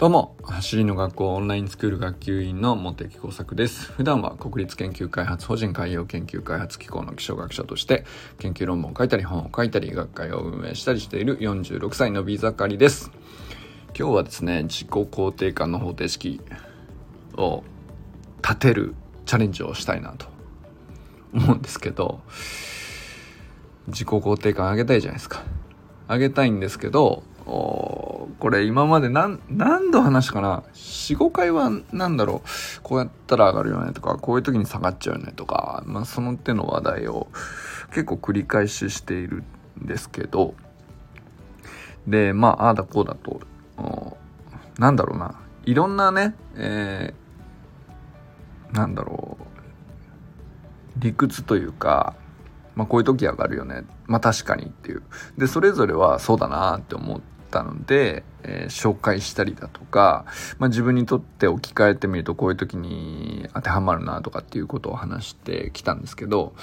どうも、走りの学校オンラインスクール学級委員の茂木耕作です。普段は国立研究開発法人海洋研究開発機構の気象学者として研究論文を書いたり本を書いたり学会を運営したりしている46歳のビザカリです。今日はですね、自己肯定感の方程式を立てるチャレンジをしたいなと思うんですけど、自己肯定感上げたいじゃないですか。上げたいんですけど、これ今まで何、何度話したかな ?4、5回は何だろう？こうやったら上がるよねとか、こういう時に下がっちゃうよねとか、まあその手の話題を結構繰り返ししているんですけど、で、まあ、ああだこうだと、なんだろうな、いろんなね、えー、なんだろう、理屈というか、まあこういう時上がるよね。まあ確かにっていう。で、それぞれはそうだなって思ったので、えー、紹介したりだとか、まあ、自分にとって置き換えてみるとこういう時に当てはまるなとかっていうことを話してきたんですけど、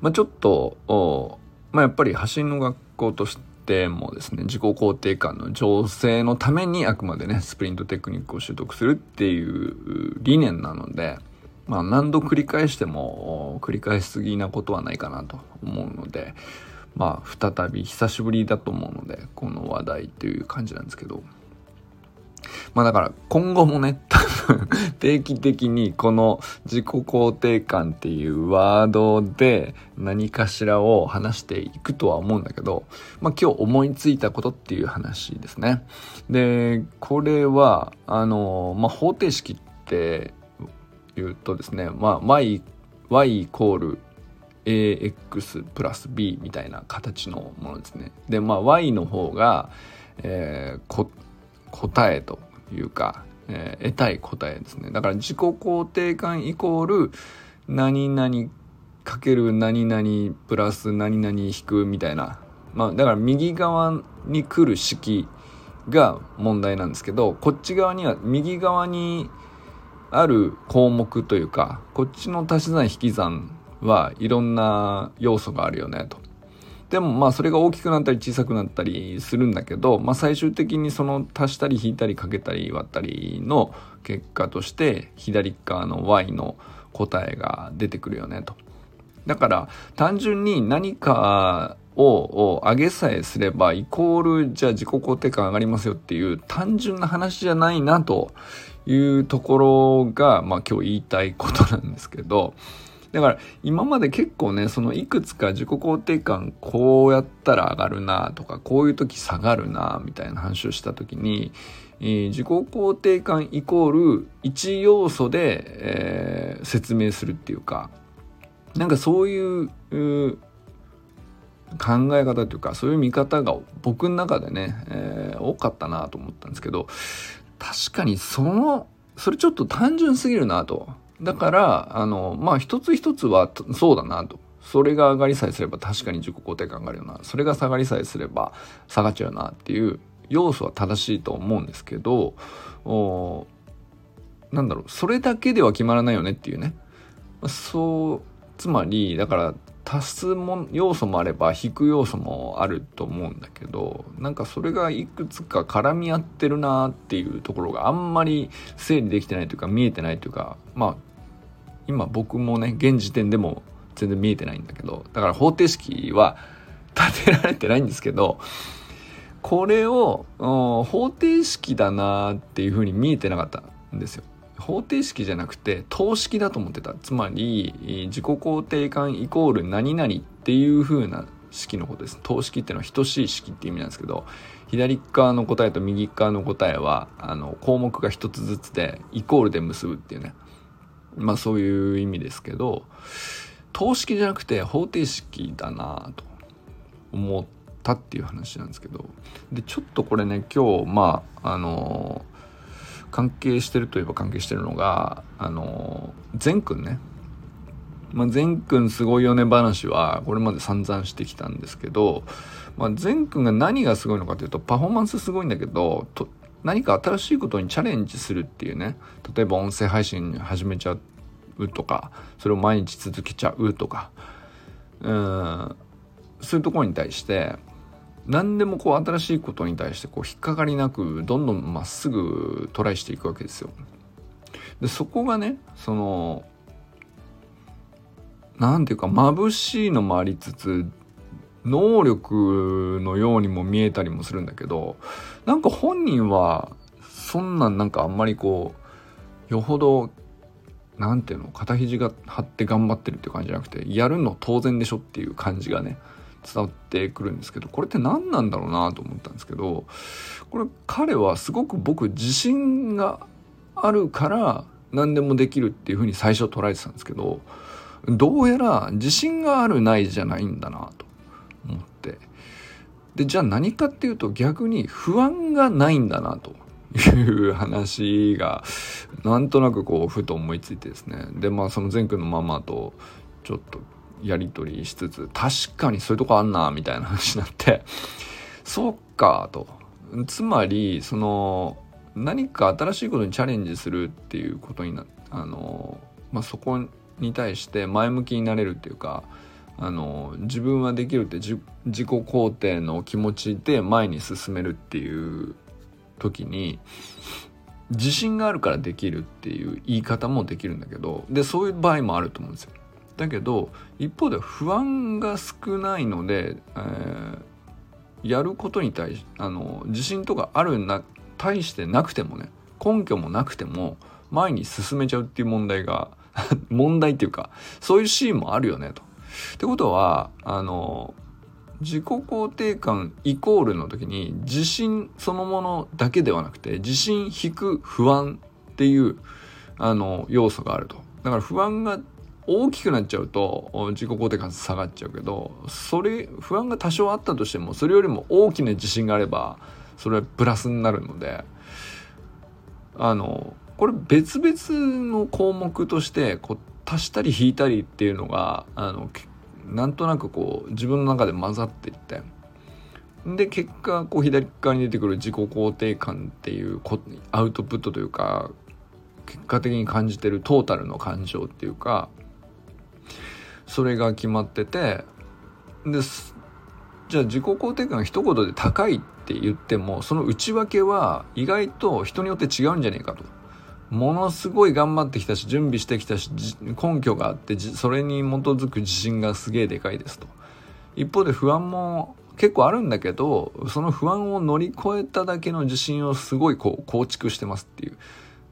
まあ、ちょっと、まあ、やっぱり走りの学校としてもですね自己肯定感の醸成のためにあくまでねスプリントテクニックを習得するっていう理念なので、まあ、何度繰り返しても繰り返しすぎなことはないかなと思うので、まあ、再び久しぶりだと思うので、この話題という感じなんですけど。まあだから今後もね、多 分定期的にこの自己肯定感っていうワードで何かしらを話していくとは思うんだけど、まあ今日思いついたことっていう話ですね。で、これは、あの、まあ方程式って言うとですね、まあ y, y イコール ax プラス b みたいな形のものですね。で、まあ y の方が、えー、答えというか、えー、得たい答えですね。だから自己肯定感イコール何々かける何々プラス何々引くみたいな。まあだから右側に来る式が問題なんですけど、こっち側には右側にある項目というか、こっちの足し算引き算はいろんな要素があるよねと。でもまあそれが大きくなったり小さくなったりするんだけど、まあ最終的にその足したり引いたりかけたり割ったりの結果として左側の y の答えが出てくるよねと。だから単純に何かを上げさえすればイコールじゃあ自己肯定感上がりますよっていう単純な話じゃないなというところがまあ今日言いたいことなんですけどだから今まで結構ね、そのいくつか自己肯定感こうやったら上がるなとか、こういう時下がるなみたいな話をした時に、えー、自己肯定感イコール1要素で、えー、説明するっていうか、なんかそういう考え方というか、そういう見方が僕の中でね、えー、多かったなと思ったんですけど、確かにその、それちょっと単純すぎるなと。だから、あの、まあ、一つ一つはそうだなと。それが上がりさえすれば確かに自己肯定感上がるよな。それが下がりさえすれば下がっちゃうなっていう要素は正しいと思うんですけど、おなんだろう、それだけでは決まらないよねっていうね。そう、つまり、だから、足すも要素もあれば引く要素もあると思うんだけどなんかそれがいくつか絡み合ってるなっていうところがあんまり整理できてないというか見えてないというかまあ今僕もね現時点でも全然見えてないんだけどだから方程式は立てられてないんですけどこれを方程式だなっていうふうに見えてなかったんですよ。方程式じゃなくて等式だと思ってた。つまり自己肯定感イコール何々っていう風な式のことです。等式っていうのは等しい式って意味なんですけど左側の答えと右側の答えはあの項目が一つずつでイコールで結ぶっていうね。まあそういう意味ですけど等式じゃなくて方程式だなと思ったっていう話なんですけど。でちょっとこれね今日まああの関係してるといえば関係してるのがあの善くんね。まあ、善くんすごいよね話はこれまで散々してきたんですけど、まあ、善くんが何がすごいのかというとパフォーマンスすごいんだけどと何か新しいことにチャレンジするっていうね。例えば音声配信始めちゃうとかそれを毎日続けちゃうとか。うん。そういうところに対して何でもこう新しいことに対してこう引っかかりなくどんどんまっすぐトライしていくわけですよ。でそこがねその何ていうか眩しいのもありつつ能力のようにも見えたりもするんだけどなんか本人はそんなんなんかあんまりこうよほど何ていうの肩肘が張って頑張ってるって感じじゃなくてやるの当然でしょっていう感じがね伝わってくるんですけどこれって何なんだろうなと思ったんですけどこれ彼はすごく僕自信があるから何でもできるっていうふうに最初捉えてたんですけどどうやら自信があるないじゃないんだなと思って。でじゃあ何かっていうと逆に不安がないんだなという話がなんとなくこうふと思いついてですね。でまあその善くんのママとちょっとやり取りしつつ確かにそういうとこあんなみたいな話になって そっかとつまりその何か新しいことにチャレンジするっていうことになあの、まあ、そこに対して前向きになれるっていうかあの自分はできるって自己肯定の気持ちで前に進めるっていう時に自信があるからできるっていう言い方もできるんだけどでそういう場合もあると思うんですよ。だけど一方で不安が少ないので、えー、やることに対しあの自信とかあるな対してなくてもね根拠もなくても前に進めちゃうっていう問題が 問題っていうかそういうシーンもあるよねと。ってことはあの自己肯定感イコールの時に自信そのものだけではなくて自信引く不安っていうあの要素があると。だから不安が大きくなっちゃうと自己肯定感下がっちゃうけどそれ不安が多少あったとしてもそれよりも大きな自信があればそれはプラスになるのであのこれ別々の項目としてこう足したり引いたりっていうのがあのなんとなくこう自分の中で混ざっていってで結果こう左側に出てくる自己肯定感っていうアウトプットというか結果的に感じてるトータルの感情っていうかそれが決まっててでじゃあ自己肯定感が一言で高いって言ってもその内訳は意外と人によって違うんじゃねえかと。ものすごい頑張ってきたし準備してきたし根拠があってそれに基づく自信がすげえでかいですと。一方で不安も結構あるんだけどその不安を乗り越えただけの自信をすごいこう構築してますっていう。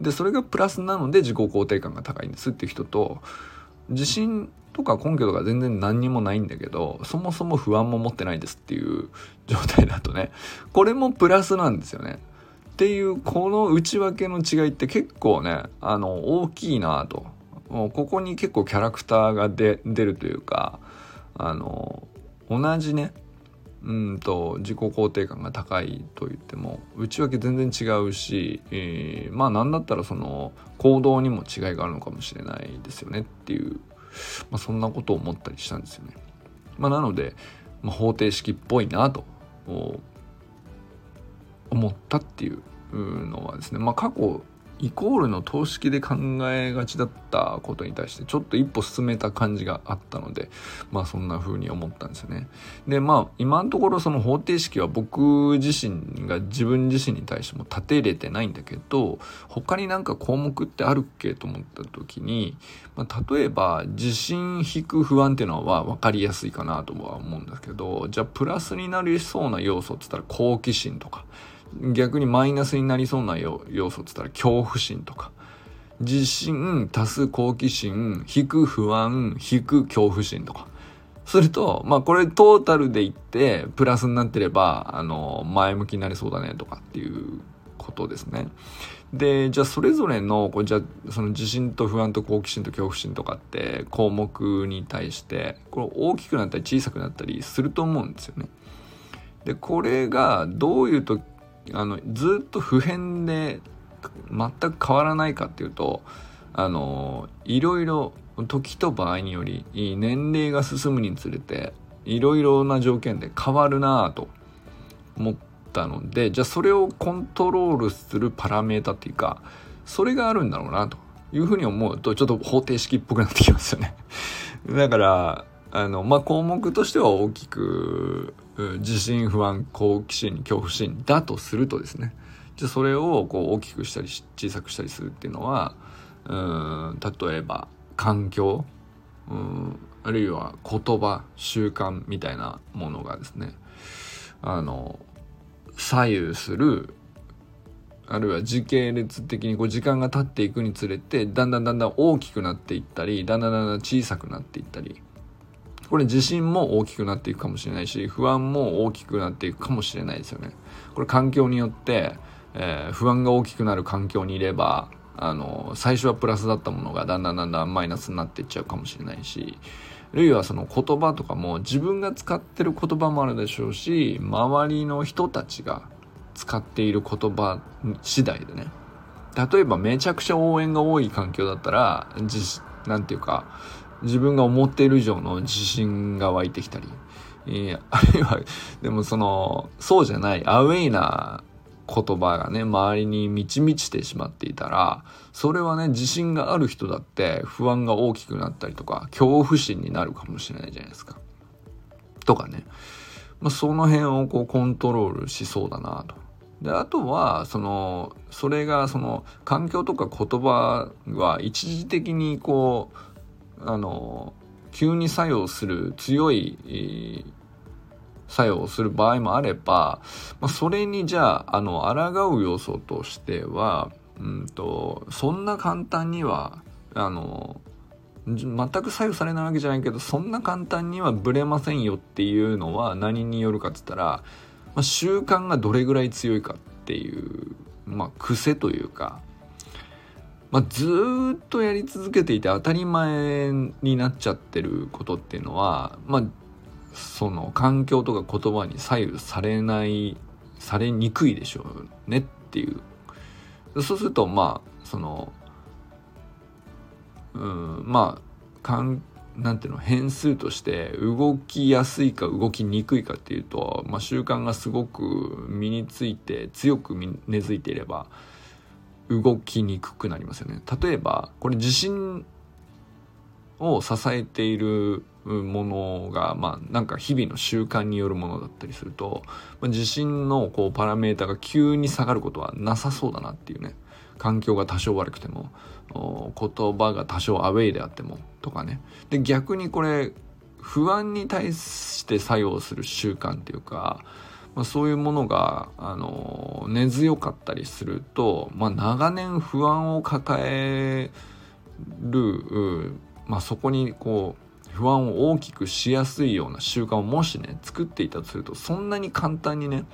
でそれがプラスなので自己肯定感が高いんですっていう人と自信とか根拠とか全然何にもないんだけどそもそも不安も持ってないですっていう 状態だとねこれもプラスなんですよね。っていうこの内訳の違いって結構ねあの大きいなともうここに結構キャラクターが出るというかあの同じねうんと自己肯定感が高いと言っても内訳全然違うし、えー、まあ何だったらその行動にも違いがあるのかもしれないですよねっていう、まあ、そんなことを思ったりしたんですよね。まあ、なので、まあ、方程式っぽいなと思ったっていうのはですね、まあ、過去イコールの等式で考えがちだったことに対してちょっと一歩進めた感じがあったのでまあそんな風に思ったんですよね。でまあ今のところその方程式は僕自身が自分自身に対しても立てれてないんだけど他になんか項目ってあるっけと思った時に、まあ、例えば自信引く不安っていうのは分かりやすいかなとは思うんですけどじゃあプラスになりそうな要素っつったら好奇心とか。逆にマイナスになりそうな要素っつったら恐怖心とか自信足す好奇心引く不安引く恐怖心とかするとまあこれトータルで言ってプラスになってればあの前向きになりそうだねとかっていうことですね。でじゃあそれぞれのこうじゃその自信と不安と好奇心と恐怖心とかって項目に対してこれ大きくなったり小さくなったりすると思うんですよね。でこれがどういう時あのずっと普遍で全く変わらないかっていうとあのいろいろ時と場合により年齢が進むにつれていろいろな条件で変わるなぁと思ったのでじゃあそれをコントロールするパラメータっていうかそれがあるんだろうなというふうに思うとちょっと方程式っぽくなってきますよね。だからあの、まあ、項目としては大きく、自信不安、好奇心、恐怖心だとするとですね、じゃそれをこう大きくしたり小さくしたりするっていうのは、うん、例えば環境、うん、あるいは言葉、習慣みたいなものがですね、あの、左右するあるいは時系列的にこう時間が経っていくにつれてだんだんだんだん大きくなっていったりだんだんだんだん小さくなっていったりこれ自信も大きくなっていくかもしれないし不安も大きくなっていくかもしれないですよね。これ環境によって、えー、不安が大きくなる環境にいればあの最初はプラスだったものがだんだんだんだんマイナスになっていっちゃうかもしれないしあるいはその言葉とかも自分が使ってる言葉もあるでしょうし周りの人たちが使っている言葉次第でね例えばめちゃくちゃ応援が多い環境だったら自なんていうか自分が思っている以上の自信が湧いてきたり、えー、あるいはでもそのそうじゃないアウェイな言葉がね周りに満ち満ちてしまっていたらそれはね自信がある人だって不安が大きくなったりとか恐怖心になるかもしれないじゃないですか。とかね、まあ、その辺をこうコントロールしそうだなと。であとはそのそれがその環境とか言葉は一時的にこうあの急に作用する強い作用をする場合もあれば、まあ、それにじゃああの抗う要素としては、うんと、そんな簡単にはあの全く左右されないわけじゃないけどそんな簡単にはブレませんよっていうのは何によるかっつったらまあ、習慣がどれぐらい強いかっていう、まあ、癖というか、まあ、ずっとやり続けていて当たり前になっちゃってることっていうのは、まあ、その環境とか言葉に左右されないされにくいでしょうねっていう。そうするとまあそのうんまあ環なんていうの変数として動きやすいか動きにくいかっていうと、まあ、習慣がすごく身について強く根付いていれば動きにくくなりますよね。例えばこれ地震を支えているものが、まあ、なんか日々の習慣によるものだったりすると、まあ、地震のこうパラメータが急に下がることはなさそうだなっていうね環境が多少悪くても言葉が多少アウェイであってもとかねで逆にこれ不安に対して作用する習慣っていうか、まあ、そういうものが、あの根強かったりすると、まあ、長年不安を抱える、まあ、そこにこう不安を大きくしやすいような習慣をもしね作っていたとするとそんなに簡単にね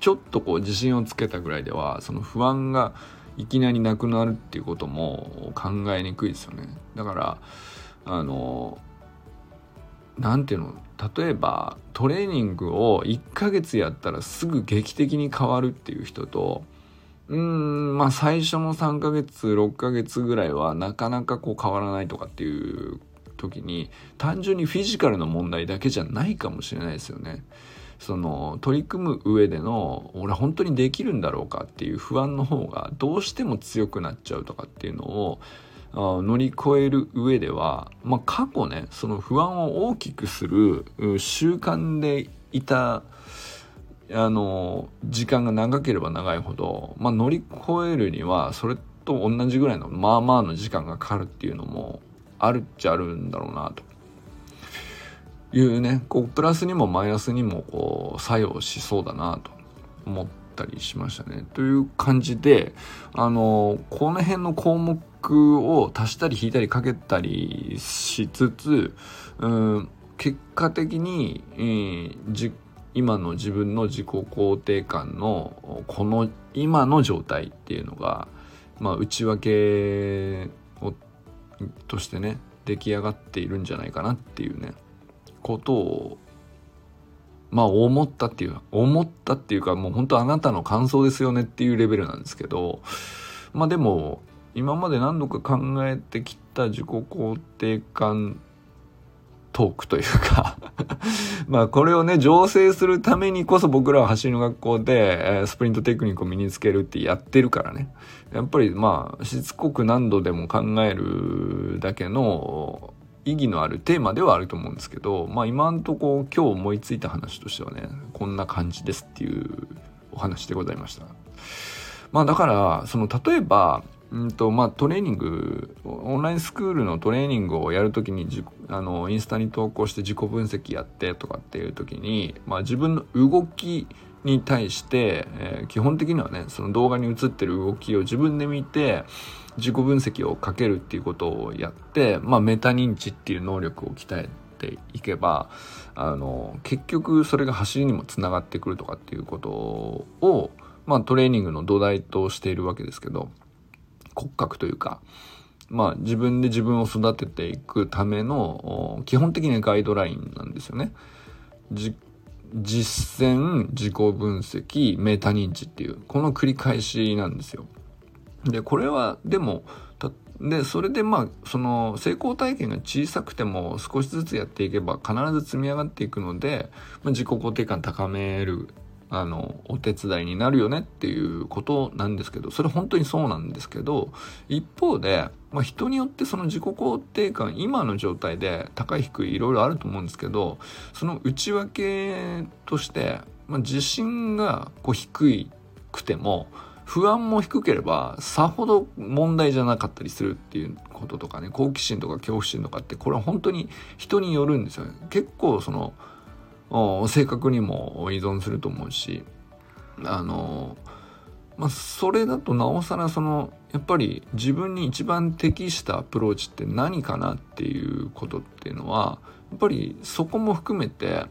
ちょっとこう自信をつけたぐらいではその不安がいきなりなくなるっていうことも考えにくいですよね。だからあの何ていうの例えばトレーニングを1ヶ月やったらすぐ劇的に変わるっていう人とうんまあ最初の3ヶ月6ヶ月ぐらいはなかなかこう変わらないとかっていう時に単純にフィジカルの問題だけじゃないかもしれないですよね。その取り組む上での俺本当にできるんだろうかっていう不安の方がどうしても強くなっちゃうとかっていうのを乗り越える上では、まあ、過去ねその不安を大きくする習慣でいたあの時間が長ければ長いほど、まあ、乗り越えるにはそれと同じぐらいのまあまあの時間がかかるっていうのもあるっちゃあるんだろうなというねこうプラスにもマイナスにもこう作用しそうだなと思ったりしましたね。という感じであのこの辺の項目を足したり引いたりかけたりしつつうん結果的に、えー、今の自分の自己肯定感のこの今の状態っていうのが、まあ、内訳をとしてね出来上がっているんじゃないかなっていうねことをまあ思ったっていう思ったっていうかもう本当あなたの感想ですよねっていうレベルなんですけどまあでも今まで何度か考えてきた自己肯定感トークというか まあこれをね醸成するためにこそ僕らは走りの学校で、え、スプリントテクニックを身につけるってやってるからねやっぱりまあしつこく何度でも考えるだけの意義のあるテーマではあると思うんですけど、まあ今んとこ今日思いついた話としてはね、こんな感じですっていうお話でございました。まあだから、その例えば、うんとまあ、トレーニングオンラインスクールのトレーニングをやるときにあのインスタに投稿して自己分析やってとかっていうときに、まあ、自分の動きに対して、えー、基本的にはねその動画に映ってる動きを自分で見て自己分析をかけるっていうことをやって、まあ、メタ認知っていう能力を鍛えていけばあの結局それが走りにもつながってくるとかっていうことを、まあ、トレーニングの土台としているわけですけど骨格というか、まあ、自分で自分を育てていくための基本的なガイドラインなんですよね。実践自己分析メタ認知っていうこの繰り返しなんですよ。でこれはでもでそれでまあその成功体験が小さくても少しずつやっていけば必ず積み上がっていくので、まあ、自己肯定感高めるあのお手伝いになるよねっていうことなんですけどそれ本当にそうなんですけど一方で、まあ、人によってその自己肯定感今の状態で高い低いいろいろあると思うんですけどその内訳として、まあ、自信がこう低くても不安も低ければさほど問題じゃなかったりするっていうこととかね好奇心とか恐怖心とかってこれは本当に人によるんですよね。結構その性格にも依存すると思うしあのまあそれだとなおさらそのやっぱり自分に一番適したアプローチって何かなっていうことっていうのはやっぱりそこも含めて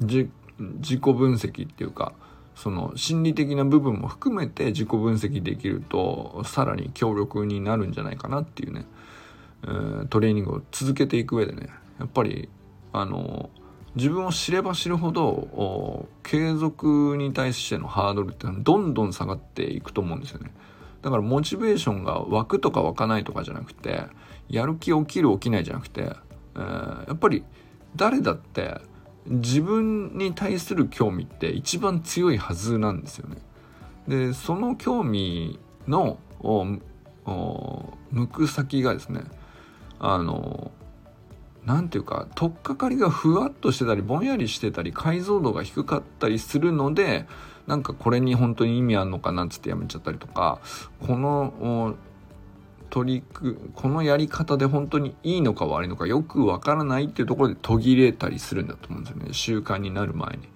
自己分析っていうかその心理的な部分も含めて自己分析できるとさらに強力になるんじゃないかなっていうね、えー、トレーニングを続けていく上でねやっぱりあの自分を知れば知るほど継続に対してのハードルってどんどん下がっていくと思うんですよね。だからモチベーションが湧くとか湧かないとかじゃなくてやる気起きる起きないじゃなくて、えー、やっぱり誰だって自分に対する興味って一番強いはずなんですよね。でその興味の向く先がですねあの何ていうか取っかかりがふわっとしてたりぼんやりしてたり解像度が低かったりするのでなんかこれに本当に意味あんのかなっつってやめちゃったりとかこの取りくこのやり方で本当にいいのか悪いのかよくわからないっていうところで途切れたりするんだと思うんですよね習慣になる前に。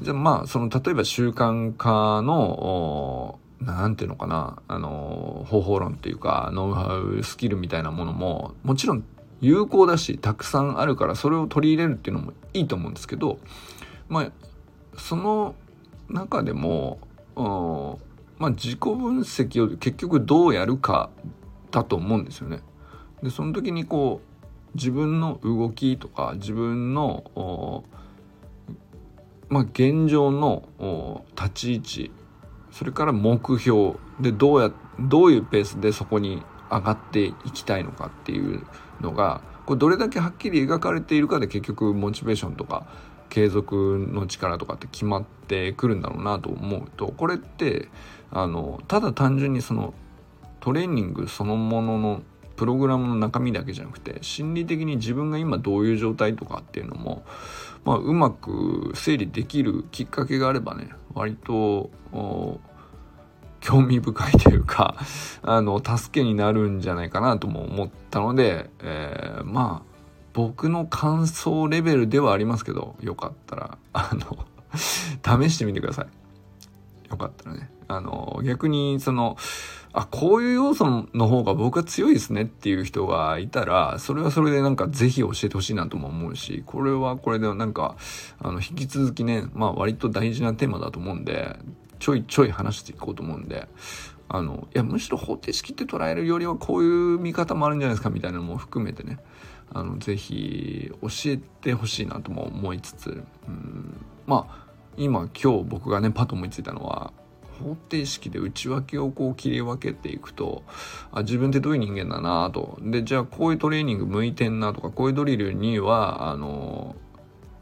じゃあまあその例えば習慣化の何ていうのかなあの方法論っていうかノウハウスキルみたいなものももちろん有効だしたくさんあるからそれを取り入れるっていうのもいいと思うんですけどまあその中でもまあ、自己分析を結局どうやるかだと思うんですよね。でその時にこう自分の動きとか自分のまあ、現状の立ち位置それから目標でどうやどういうペースでそこに上がっていきたいのかっていうのがこれどれだけはっきり描かれているかで結局モチベーションとか継続の力とかって決まってくるんだろうなと思うとこれってあのただ単純にそのトレーニングそのもののプログラムの中身だけじゃなくて心理的に自分が今どういう状態とかっていうのも、まあ、うまく整理できるきっかけがあればね割と興味深いというかあの助けになるんじゃないかなとも思ったので、えー、まあ僕の感想レベルではありますけどよかったらあの試してみてください。よかったらね。あの、逆にその、あ、こういう要素の方が僕は強いですねっていう人がいたら、それはそれでなんかぜひ教えてほしいなとも思うし、これはこれでなんか、あの、引き続きね、まあ割と大事なテーマだと思うんで、ちょいちょい話していこうと思うんで、あの、いや、むしろ方程式って捉えるよりはこういう見方もあるんじゃないですかみたいなのも含めてね、あの、ぜひ教えてほしいなとも思いつつ、うん、まあ、今今日僕がねパッと思いついたのは方程式で内訳をこう切り分けていくとあ自分ってどういう人間だなと。でじゃあこういうトレーニング向いてんなとかこういうドリルにはあの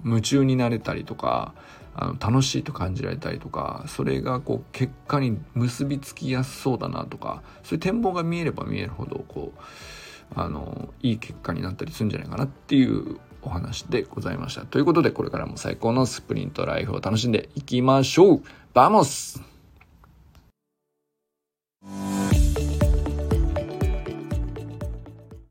夢中になれたりとかあの楽しいと感じられたりとかそれがこう結果に結びつきやすそうだなとかそういう展望が見えれば見えるほどこうあのいい結果になったりするんじゃないかなっていうお話でございました。ということでこれからも最高のスプリントライフを楽しんでいきましょう vamos